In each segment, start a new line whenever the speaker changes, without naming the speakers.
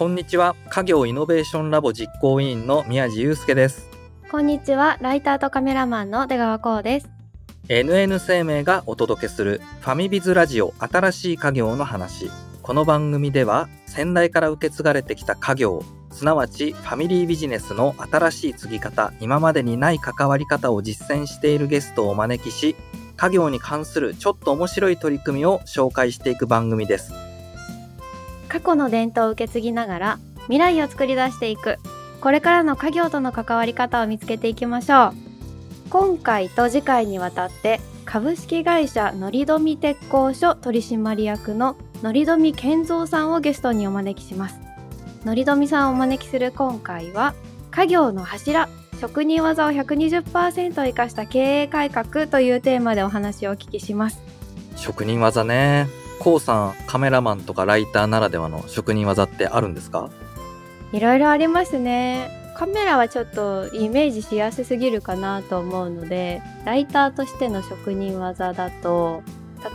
こんにちは。家業イノベーションラボ実行委員の宮地祐介です。
こんにちは。ライターとカメラマンの出川光です。
NN 生命がお届けするファミビズラジオ新しい家業の話。この番組では先代から受け継がれてきた家業すなわちファミリービジネスの新しい継ぎ方今までにない関わり方を実践しているゲストをお招きし家業に関するちょっと面白い取り組みを紹介していく番組です
過去の伝統を受け継ぎながら未来を作り出していく。これからの家業との関わり方を見つけていきましょう。今回と次回にわたって株式会社のりどみ鉄工所取締役ののりどみ健三さんをゲストにお招きします。のりどみさんをお招きする今回は家業の柱職人技を120%生かした経営改革というテーマでお話をお聞きします。
職人技ね。こうさんカメラマンとかライターならではの職人技ってあるんですか？
いろいろありますね。カメラはちょっとイメージしやすすぎるかなと思うのでライターとしての職人技だと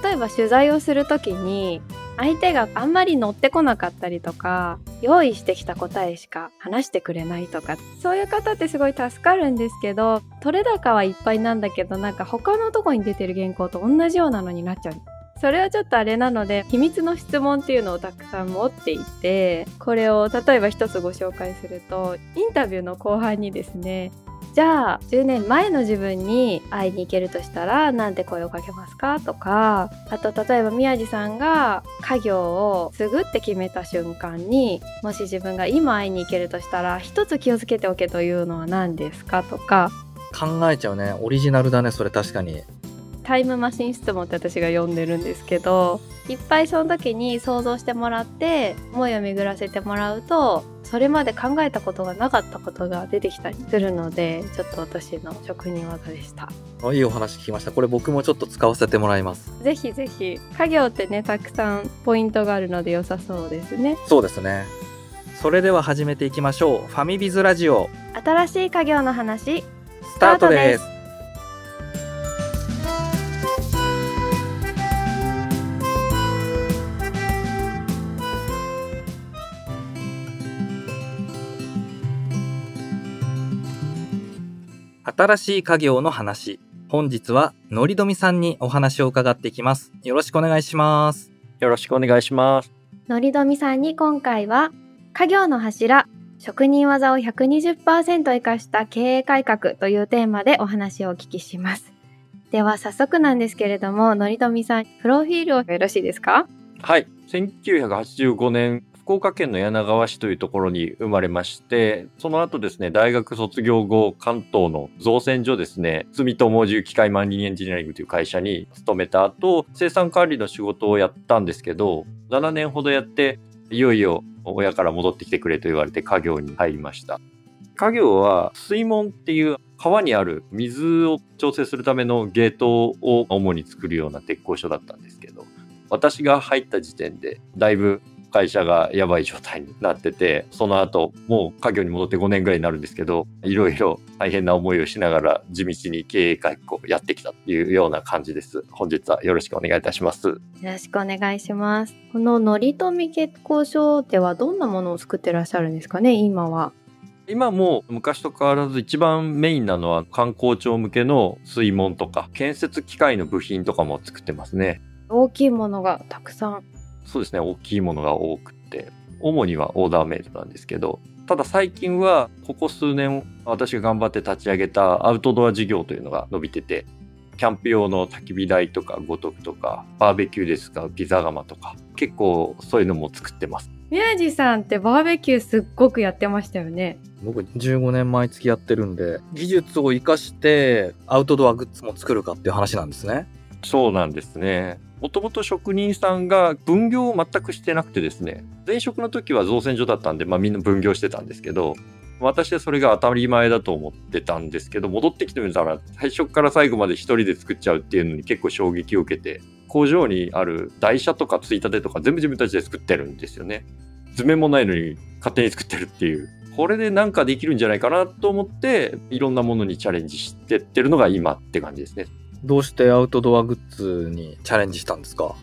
例えば取材をする時に相手があんまり乗ってこなかったりとか用意してきた答えしか話してくれないとかそういう方ってすごい助かるんですけど取れ高はいっぱいなんだけどなんか他のとこに出てる原稿と同じようなのになっちゃう。それはちょっとあれなので秘密の質問っていうのをたくさん持っていてこれを例えば一つご紹介するとインタビューの後半にですねじゃあ10年前の自分に会いに行けるとしたらなんて声をかけますかとかあと例えば宮地さんが家業を継ぐって決めた瞬間にもし自分が今会いに行けるとしたら一つ気をつけておけというのは何ですかとか。
考えちゃうね。オリジナルだねそれ確かに。
タイムマシン質問って私が呼んでるんですけどいっぱいその時に想像してもらって思いを巡らせてもらうとそれまで考えたことがなかったことが出てきたりするのでちょっと私の職人技でした。
いいお話聞きました。これ僕もちょっと使わせてもらいます。
ぜひぜひ。家業ってねたくさんポイントがあるので良さそうですね。
そうですね。それでは始めていきましょう。ファミビズラジオ。
新しい家業の話
スタートです新しい家業の話。本日はのりどみさんにお話を伺っていきます。よろしくお願いします。
よろしくお願いします。
のりどみさんに今回は家業の柱職人技を120%生かした経営改革というテーマでお話をお聞きします。では早速なんですけれども、のりどみさん、プロフィールをよろしいですか？
はい。1985年、福岡県の柳川市というところに生まれまして、その後ですね、大学卒業後、関東の造船所ですね、住友重機械マンリンエンジニアリングという会社に勤めた後、生産管理の仕事をやったんですけど、7年ほどやって、いよいよ親から戻ってきてくれと言われて家業に入りました。家業は水門っていう川にある水を調整するためのゲートを主に作るような鉄工所だったんですけど、私が入った時点でだいぶ会社がやばい状態になってて、その後もう家業に戻って5年ぐらいになるんですけど、いろいろ大変な思いをしながら地道に経営改革をやってきたっていうような感じです。本日はよろしくお願いいたします。
よろしくお願いします。こののりとみ結構所ではどんなものを作ってらっしゃるんですかね、今は。
今も昔と変わらず一番メインなのは観光庁向けの水門とか建設機械の部品とかも作ってますね。
大きいものがたくさん。
そうですね、大きいものが多くて、主にはオーダーメイドなんですけど、ただ最近はここ数年私が頑張って立ち上げたアウトドア事業というのが伸びてて、キャンプ用の焚き火台とか五徳とか、バーベキューで使うピザ窯とか、結構そういうのも作ってます。
宮地さんってバーベキューすっごくやってましたよね。
僕15年毎月やってるんで、技術を活かしてアウトドアグッズも作るかっていう話なんですね。
そうなんですね。もともと職人さんが分業を全くしてなくてですね、前職の時は造船所だったんで、まあみんな分業してたんですけど、私はそれが当たり前だと思ってたんですけど、戻ってきてみたら、最初から最後まで一人で作っちゃうっていうのに結構衝撃を受けて、工場にある台車とかついたてとか全部自分たちで作ってるんですよね。図面もないのに勝手に作ってるっていう。これでなんかできるんじゃないかなと思って、いろんなものにチャレンジしてってるのが今って感じですね。
どうしてアウトドアグッズにチャレンジしたんですか？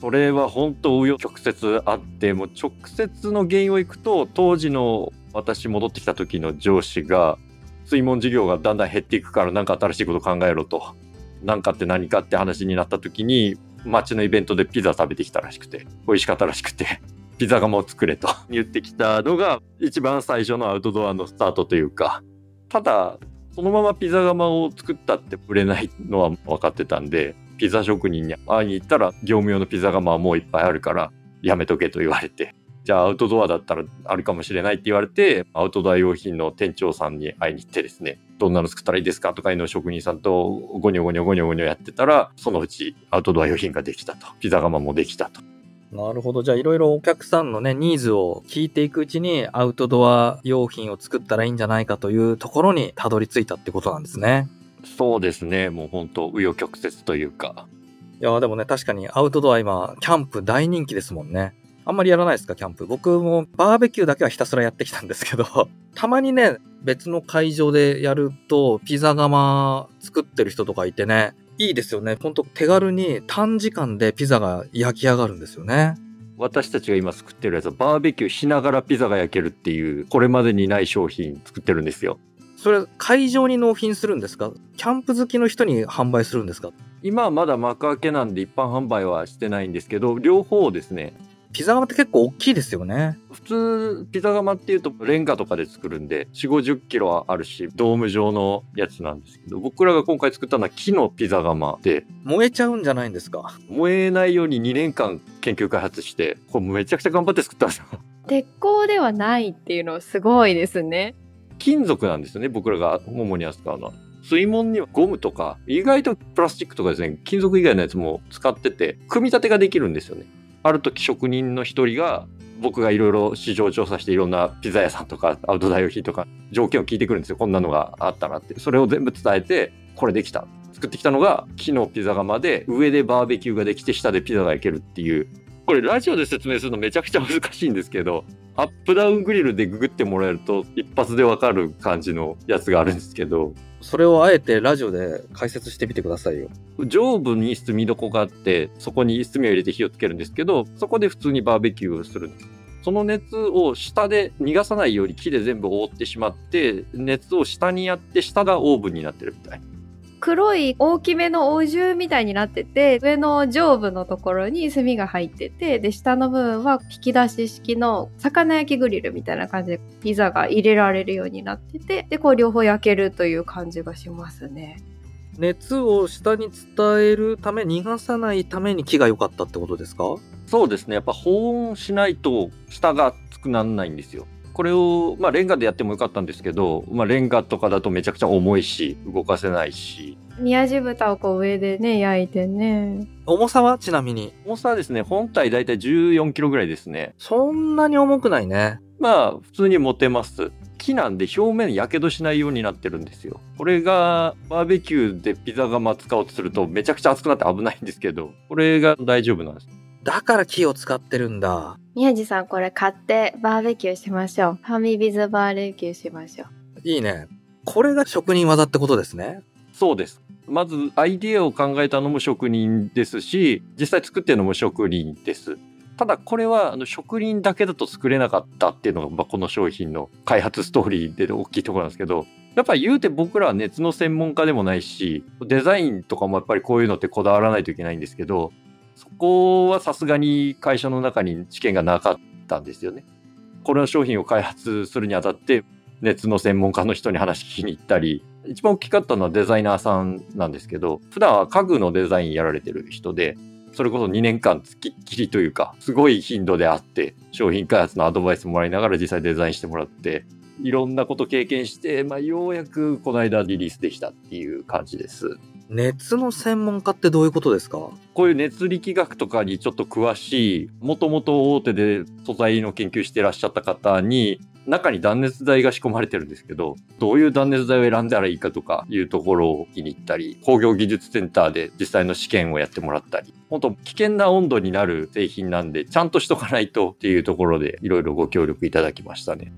それは本当紆余曲折あってもう直接の原因をいくと当時の私戻ってきた時の上司が水門事業がだんだん減っていくから何か新しいこと考えろと。何かって何かって話になった時に街のイベントでピザ食べてきたらしくて美味しかったらしくて ピザ窯を作れと言ってきたのが一番最初のアウトドアのスタートというか。ただそのままピザ窯を作ったって売れないのは分かってたんでピザ職人に会いに行ったら業務用のピザ窯はもういっぱいあるからやめとけと言われて。じゃあアウトドアだったらあるかもしれないって言われてアウトドア用品の店長さんに会いに行ってですねどんなの作ったらいいですか？とかいうのを職人さんとゴニョゴニョゴニョゴニョやってたらそのうちアウトドア用品ができたと。ピザ窯もできたと。
なるほど。じゃあいろいろお客さんのね、ニーズを聞いていくうちにアウトドア用品を作ったらいいんじゃないかというところにたどり着いたってことなんですね。
そうですねもう本当紆余曲折というか
いや、でもね、確かにアウトドア今、キャンプ大人気ですもんね。あんまりやらないですか、キャンプ。僕もバーベキューだけはひたすらやってきたんですけど、たまにね、別の会場でやると、ピザ窯作ってる人とかいてね、いいですよね。ほんと手軽に短時間でピザが焼き上がるんですよね。
私たちが今作ってるやつはバーベキューしながらピザが焼けるっていうこれまでにない商品作ってるんですよ
それ、会場に納品するんですか？キャンプ好きの人に販売するんですか？
今はまだ幕開けなんで一般販売はしてないんですけど両方ですね
ピザ窯って結構大きいですよね。
普通ピザ窯っていうとレンガとかで作るんで4 5 0キロはあるしドーム状のやつなんですけど僕らが今回作ったのは木のピザ窯で。
燃えちゃうんじゃないんですか。
燃えないように2年間研究開発してこれめちゃくちゃ頑張って作ったんですよ。
鉄鋼ではないっていうのすごいですね。
金属なんですよね僕らが主に扱うのは。水門にはゴムとか意外とプラスチックとかですね金属以外のやつも使ってて組み立てができるんですよねある時職人の一人が僕がいろいろ市場調査していろんなピザ屋さんとかアウトドア用品とか条件を聞いてくるんですよ。こんなのがあったらって。それを全部伝えてこれできた。作ってきたのが木のピザ窯で上でバーベキューができて下でピザが焼けるっていう。これラジオで説明するのめちゃくちゃ難しいんですけどアップダウングリルでググってもらえると一発でわかる感じのやつがあるんですけど
それをあえてラジオで解説してみてくださいよ。
上部に炭床があってそこに炭を入れて火をつけるんですけどそこで普通にバーベキューをするんですその熱を下で逃がさないように木で全部覆ってしまって熱を下にやって下がオーブンになってるみたいな
黒い大きめのお重みたいになってて、上の上部のところに炭が入ってて、で、下の部分は引き出し式の魚焼きグリルみたいな感じでピザが入れられるようになってて、で、こう両方焼けるという感じがしますね。
熱を下に伝えるため、逃がさないために木が良かったってことですか？
そうですね。やっぱ保温しないと下が熱くならないんですよこれを、まあ、レンガでやってもよかったんですけど、まあ、レンガとかだとめちゃくちゃ重いし動かせないし
宮地豚をこう上でね、焼いてね。
重さは？ちなみに。
重さはですね本体だいたい14キロぐらいですね
そんなに重くないね。
まあ普通に持てます木なんで表面やけどしないようになってるんですよこれがバーベキューでピザ窯使おうとするとめちゃくちゃ熱くなって危ないんですけどこれが大丈夫なんです
だから木を使ってるんだ。
宮地さんこれ買ってバーベキューしましょう。ファミビズバーベキューしましょう。
いいね。これが職人技ってことですね。
そうですまずアイディアを考えたのも職人ですし実際作ってるのも職人ですただこれはあの職人だけだと作れなかったっていうのが、まあ、この商品の開発ストーリーで大きいところなんですけどやっぱり言うて僕らは熱の専門家でもないしデザインとかもやっぱりこういうのってこだわらないといけないんですけどそこはさすがに会社の中に知見がなかったんですよね。この商品を開発するにあたって熱の専門家の人に話聞きに行ったり一番大きかったのはデザイナーさんなんですけど普段は家具のデザインやられてる人でそれこそ2年間つきっきりというかすごい頻度であって商品開発のアドバイスもらいながら実際デザインしてもらっていろんなこと経験して、まあ、ようやくこの間リリースできたっていう感じです。
熱の専門家ってどういうことですか？
こういう熱力学とかにちょっと詳しい、もともと大手で素材の研究してらっしゃった方に、中に断熱材が仕込まれてるんですけど、どういう断熱材を選んだらいいかとかいうところを気に入ったり、工業技術センターで実際の試験をやってもらったり、本当危険な温度になる製品なんで、ちゃんとしとかないとっていうところでいろいろご協力いただきましたね。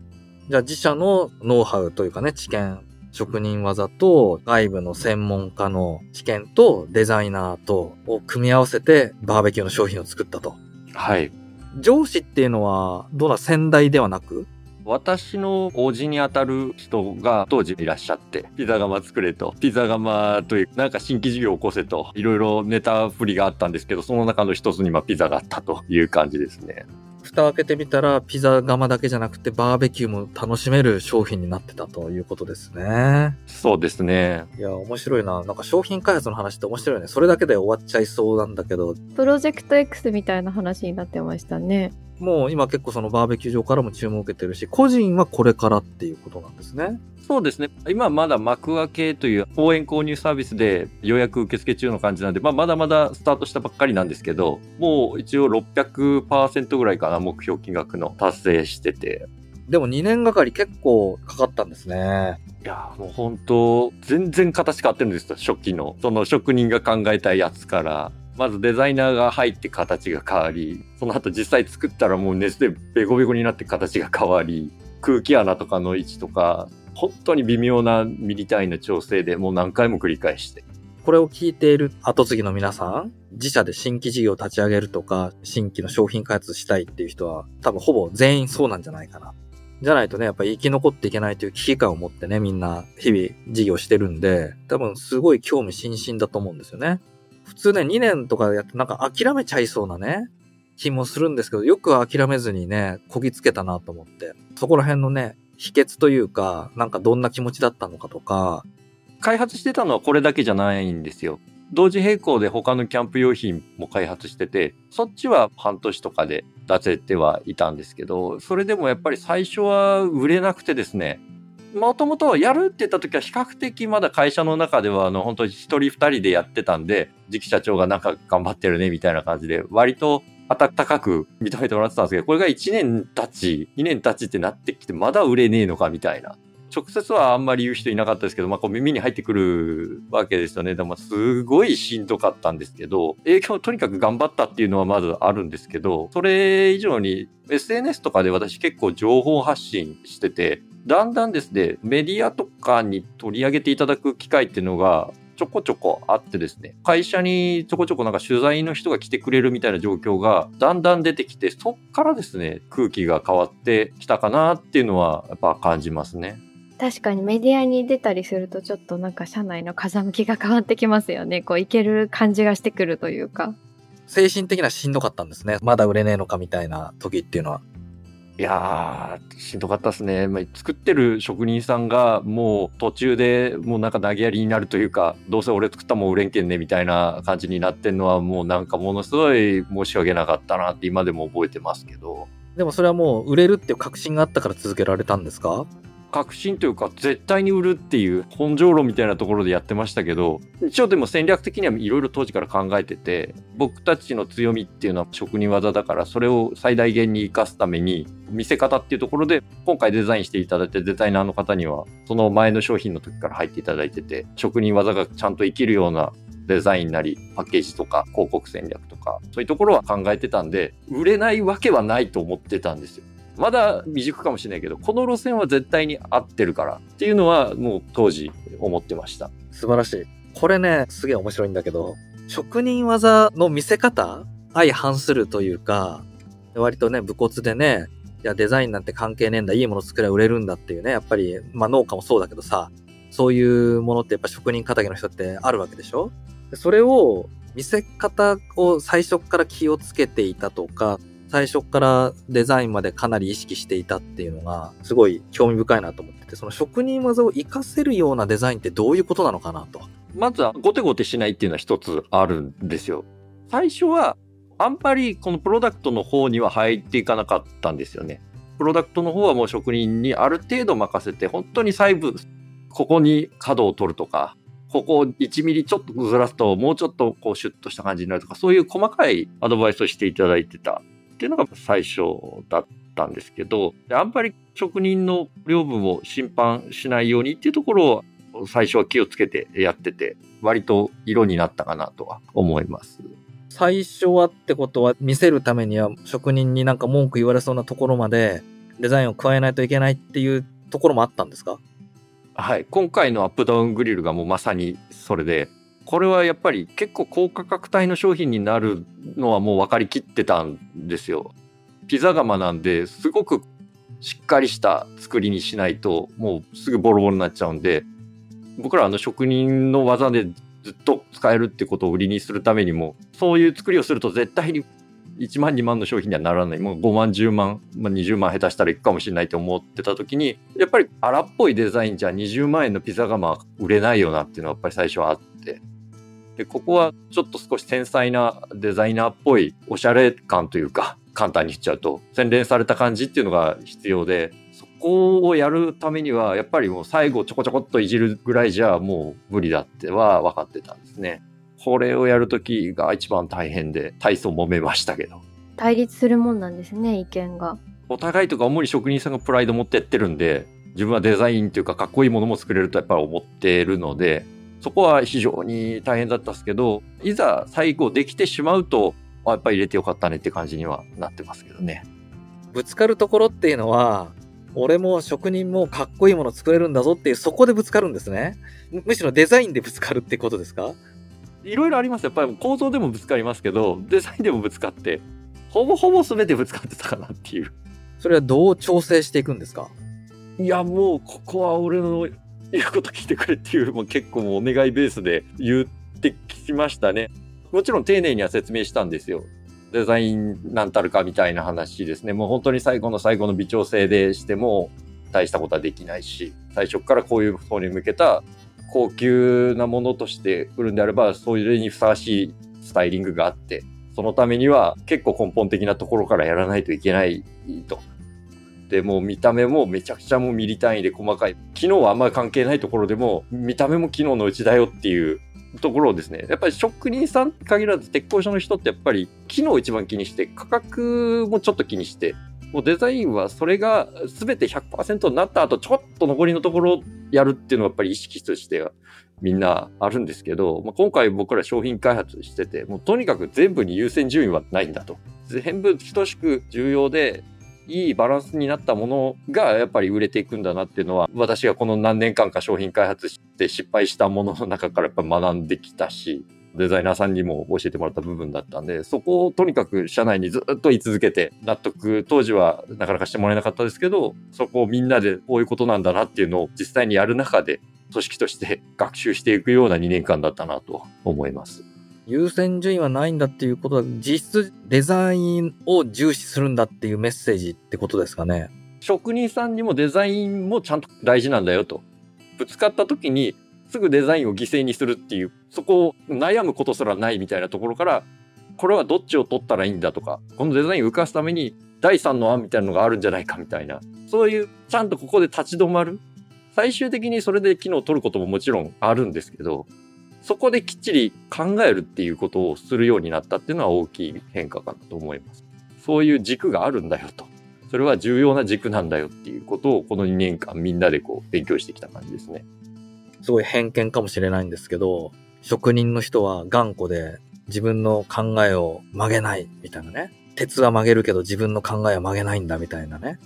じゃあ自社のノウハウというかね、知見職人技と外部の専門家の試験とデザイナーとを組み合わせてバーベキューの商品を作ったと。
はい。
上司っていうのは、どうだ、先代ではなく？
私のおじに当たる人が当時いらっしゃって、ピザ窯作れと、ピザ窯というなんか新規事業を起こせと、いろいろネタ振りがあったんですけど、その中の一つにまあピザがあったという感じですね。
蓋開けてみたら、ピザ窯だけじゃなくて、バーベキューも楽しめる商品になってたということですね。
そうですね。
いや、面白いな。なんか商品開発の話って面白いね。それだけで終わっちゃいそうなんだけど、
プロジェクト X みたいな話になってましたね。
もう今結構そのバーベキュー場からも注文を受けてるし、個人はこれからっていうことなんですね。
そうですね。今まだ幕開けという応援購入サービスで予約受付中の感じなんで、まあ、まだまだスタートしたばっかりなんですけど、もう一応600%ぐらいかな、目標金額の達成してて。
でも2年がかり結構かかったんですね。
いやーもう本当全然形変わってるんですよ、初期の。その職人が考えたやつから。まずデザイナーが入って形が変わり、その後実際作ったらもう熱でベコベコになって形が変わり、空気穴とかの位置とか、本当に微妙なミリ単位の調整でもう何回も繰り返して。
これを聞いている後継ぎの皆さん、自社で新規事業を立ち上げるとか、新規の商品開発したいっていう人は、多分ほぼ全員そうなんじゃないかな。じゃないとね、やっぱり生き残っていけないという危機感を持ってね、みんな日々事業してるんで、多分すごい興味津々だと思うんですよね。普通ね、2年とかやってなんか諦めちゃいそうなね、気もするんですけど、よく諦めずにね、こぎつけたなと思って。そこら辺のね、秘訣というか、なんかどんな気持ちだったのかとか、
開発してたのはこれだけじゃないんですよ。同時並行で他のキャンプ用品も開発してて、そっちは半年とかで出せてはいたんですけど、それでもやっぱり最初は売れなくてですね、もともとやるって言った時は比較的まだ会社の中ではあの本当に一人二人でやってたんで、次期社長がなんか頑張ってるねみたいな感じで、割と温かく認めてもらってたんですけど、これが1年経ち、2年経ちってなってきて、まだ売れねえのかみたいな。直接はあんまり言う人いなかったですけど、まあ、こう耳に入ってくるわけですよね。でも、すごいしんどかったんですけど、影響とにかく頑張ったっていうのはまずあるんですけど、それ以上に SNS とかで私結構情報発信してて、だんだんですね、メディアとかに取り上げていただく機会っていうのが、ちょこちょこあってですね、会社にちょこちょこなんか取材の人が来てくれるみたいな状況がだんだん出てきて、そっからですね、空気が変わってきたかなっていうのはやっぱ感じますね。
確かにメディアに出たりするとちょっとなんか社内の風向きが変わってきますよね。こういける感じがしてくるというか。
精神的にはしんどかったんですね。まだ売れねえのかみたいな時っていうのは。
いやー、しんどかったですね。まあ、作ってる職人さんがもう途中でもうなんか投げやりになるというか、どうせ俺作ったもん売れんけんねみたいな感じになってんのはもうなんかものすごい申し訳なかったなって今でも覚えてますけど。
でもそれはもう売れるっていう確信があったから続けられたんですか？
確信というか絶対に売るっていう根性論みたいなところでやってましたけど一応でも戦略的にはいろいろ当時から考えてて僕たちの強みっていうのは職人技だからそれを最大限に生かすために見せ方っていうところで今回デザインしていただいてデザイナーの方にはその前の商品の時から入っていただいてて職人技がちゃんと生きるようなデザインなりパッケージとか広告戦略とかそういうところは考えてたんで売れないわけはないと思ってたんですよ。まだ未熟かもしれないけど、この路線は絶対に合ってるからっていうのはもう当時思ってました。
素晴らしい。これね、すげえ面白いんだけど、職人技の見せ方相反するというか、割とね、武骨でね、いや、デザインなんて関係ねえんだ、いいもの作れば売れるんだっていうね、やっぱり、まあ農家もそうだけどさ、そういうものってやっぱ職人仇の人ってあるわけでしょ？それを、見せ方を最初から気をつけていたとか、最初からデザインまでかなり意識していたっていうのが、すごい興味深いなと思ってて、その職人技を活かせるようなデザインってどういうことなのかなと。
まずはゴテゴテしないっていうのは一つあるんですよ。最初はあんまりこのプロダクトの方には入っていかなかったんですよね。プロダクトの方はもう職人にある程度任せて、本当に細部、ここに角を取るとか、ここを1ミリちょっとずらすともうちょっとこうシュッとした感じになるとか、そういう細かいアドバイスをしていただいてたっていうのが最初だったんですけど、あんまり職人の領分を侵犯しないようにっていうところを最初は気をつけてやってて、割と色になったかなとは思います。
最初はってことは見せるためには職人になんか文句言われそうなところまでデザインを加えないといけないっていうところもあったんですか？
はい。今回のアップダウングリルがもうまさにそれで、これはやっぱり結構高価格帯の商品になるのはもう分かりきってたんですよ。ピザ窯なんですごくしっかりした作りにしないともうすぐボロボロになっちゃうんで、僕らあの職人の技でずっと使えるってことを売りにするためにも、そういう作りをすると絶対に1万2万の商品にはならない。もう5万10万、まあ、20万下手したらいくかもしれないと思ってた時に、やっぱり荒っぽいデザインじゃ20万円のピザ窯売れないよなっていうのはやっぱり最初はあって。で、ここはちょっと少し繊細なデザイナーっぽいおしゃれ感というか、簡単に言っちゃうと、洗練された感じっていうのが必要で、そこをやるためには、やっぱりもう最後ちょこちょこっといじるぐらいじゃもう無理だっては分かってたんですね。これをやるときが一番大変で、体操揉めましたけど。
対立するもんなんですね、意見が。
お互いとか主に職人さんがプライド持ってやってるんで、自分はデザインというかかっこいいものも作れるとやっぱり思ってるので、そこは非常に大変だったんですけど、いざ最後できてしまうと、あやっぱり入れてよかったねって感じにはなってますけどね。
ぶつかるところっていうのは、俺も職人もかっこいいもの作れるんだぞっていう、そこでぶつかるんですね。むむしろデザインでぶつかるってことですか？
いろいろあります。やっぱり構造でもぶつかりますけど、デザインでもぶつかって、ほぼほぼ全てぶつかってたかなっていう。
それはどう調整していくんですか？
いや、もう、ここは俺の言うこと聞いてくれっていう、もう結構お願いベースで言ってきましたね。もちろん丁寧には説明したんですよ。デザインなんたるかみたいな話ですね。もう本当に最後の最後の微調整でしても大したことはできないし、最初からこういう方に向けた高級なものとして売るんであれば、それにふさわしいスタイリングがあって、そのためには結構根本的なところからやらないといけないと。で、もう見た目もめちゃくちゃもうミリ単位で細かい。機能はあんまり関係ないところでも、見た目も機能のうちだよっていうところをですね、やっぱり職人さん限らず鉄工所の人ってやっぱり機能を一番気にして、価格もちょっと気にして、もうデザインはそれが全て100%になった後、ちょっと残りのところをやるっていうのはやっぱり意識としてはみんなあるんですけど、まあ、今回僕ら商品開発してて、もうとにかく全部に優先順位はないんだと。全部等しく重要で、いいバランスになったものがやっぱり売れていくんだなっていうのは、私がこの何年間か商品開発して失敗したものの中からやっぱ学んできたし、デザイナーさんにも教えてもらった部分だったんで、そこをとにかく社内にずっと言い続けて、納得、当時はなかなかしてもらえなかったですけど、そこをみんなでこういうことなんだなっていうのを実際にやる中で、組織として学習していくような2年間だったなと思います。
優先順位はないんだっていうことは、実質デザインを重視するんだっていうメッセージってことですかね。
職人さんにもデザインもちゃんと大事なんだよと。ぶつかった時にすぐデザインを犠牲にするっていう、そこを悩むことすらないみたいなところから、これはどっちを取ったらいいんだとか、このデザインを浮かすために第三の案みたいなのがあるんじゃないかみたいな、そういうちゃんとここで立ち止まる。最終的にそれで機能を取ることももちろんあるんですけど、そこできっちり考えるっていうことをするようになったっていうのは大きい変化かなと思います。そういう軸があるんだよと。それは重要な軸なんだよっていうことをこの2年間みんなでこう勉強してきた感じですね。
すごい偏見かもしれないんですけど、職人の人は頑固で自分の考えを曲げないみたいなね。鉄は曲げるけど自分の考えは曲げないんだみたいなね。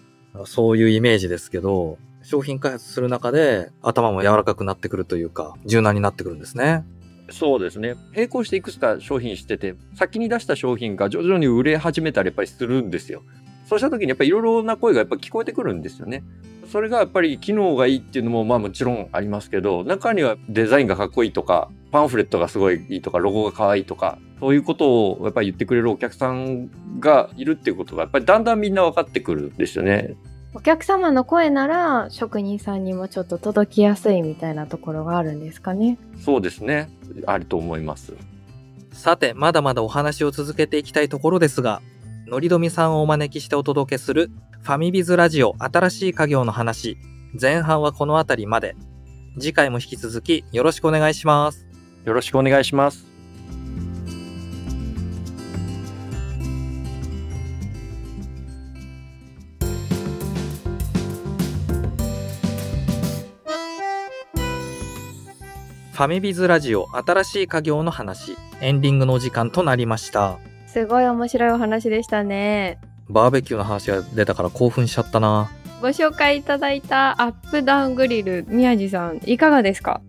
そういうイメージですけど、商品開発する中で頭も柔らかくなってくるというか、柔軟になってくるんですね。
そうですね。並行していくつか商品してて、先に出した商品が徐々に売れ始めたりやっぱりするんですよ。そうした時にやっぱりいろいろな声がやっぱ聞こえてくるんですよね。それがやっぱり機能がいいっていうのもまあもちろんありますけど、中にはデザインがかっこいいとか、パンフレットがすごいいいとか、ロゴが可愛いとか、そういうことをやっぱり言ってくれるお客さんがいるっていうことがやっぱりだんだんみんな分かってくるんですよね。
お客様の声なら職人さんにもちょっと届きやすいみたいなところがあるんですかね。
そうですね。あると思います。
さて、まだまだお話を続けていきたいところですが、のりどみさんをお招きしてお届けするファミビズラジオ新しい家業の話、前半はこの辺りまで。次回も引き続きよろしくお願いします。
よろしくお願いします。
ファミビズラジオ新しい家業の話、エンディングのお時間となりました。
すごい面白いお話でしたね。
バーベキューの話が出たから興奮しちゃったな。
ご紹介いただいたアップダウングリル、宮地さん、いかがですか？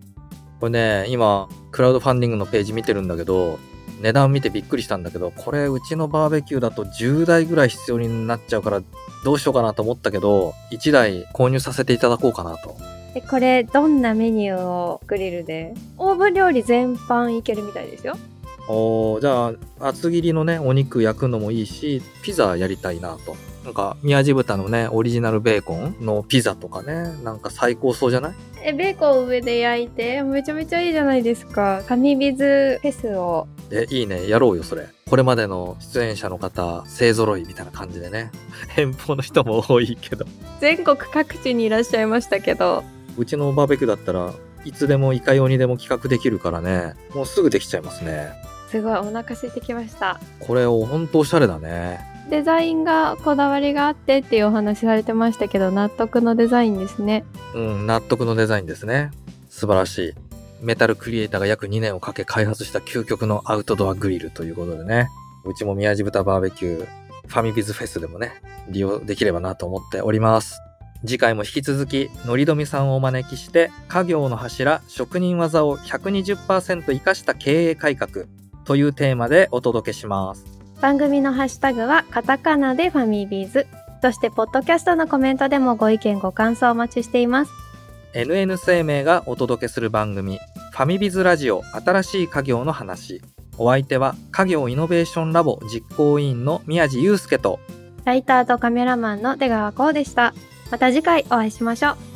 これね、今、クラウドファンディングのページ見てるんだけど、値段見てびっくりしたんだけど、これうちのバーベキューだと10台ぐらい必要になっちゃうから、どうしようかなと思ったけど、1台購入させていただこうかなと。
でこれ、どんなメニューをグリルで？オーブン料理全般いけるみたいですよ。
おーじゃあ、厚切りのね、お肉焼くのもいいし、ピザやりたいなと。なんか、宮地豚のね、オリジナルベーコンのピザとかね、なんか最高そうじゃない？
え、ベーコンを上で焼いて、めちゃめちゃいいじゃないですか。ファミビズフェスを。
え、いいね。やろうよ、それ。これまでの出演者の方、勢揃いみたいな感じでね。遠方の人も多いけど。
全国各地にいらっしゃいましたけど、
うちのバーベキューだったらいつでもいかようにでも企画できるからね。もうすぐできちゃいますね。
すごいお腹空いてきました。
これをほんとおしゃれだね。
デザインがこだわりがあってっていうお話されてましたけど、納得のデザインですね。
うん納得のデザインですね。素晴らしい。メタルクリエイターが約2年をかけ開発した究極のアウトドアグリルということでね。うちも宮地豚バーベキューファミビズフェスでもね利用できればなと思っております次回も引き続き、のりどみさんをお招きして、家業の柱、職人技を120%活かした経営改革というテーマでお届けします。
番組のハッシュタグはカタカナでファミビーズ。そして、ポッドキャストのコメントでもご意見ご感想お待ちしています。
NN 生命がお届けする番組、ファミビズラジオ新しい家業の話。お相手は、家業イノベーションラボ実行委員の宮地祐介と、
ライターとカメラマンの出川こうでした。また次回お会いしましょう。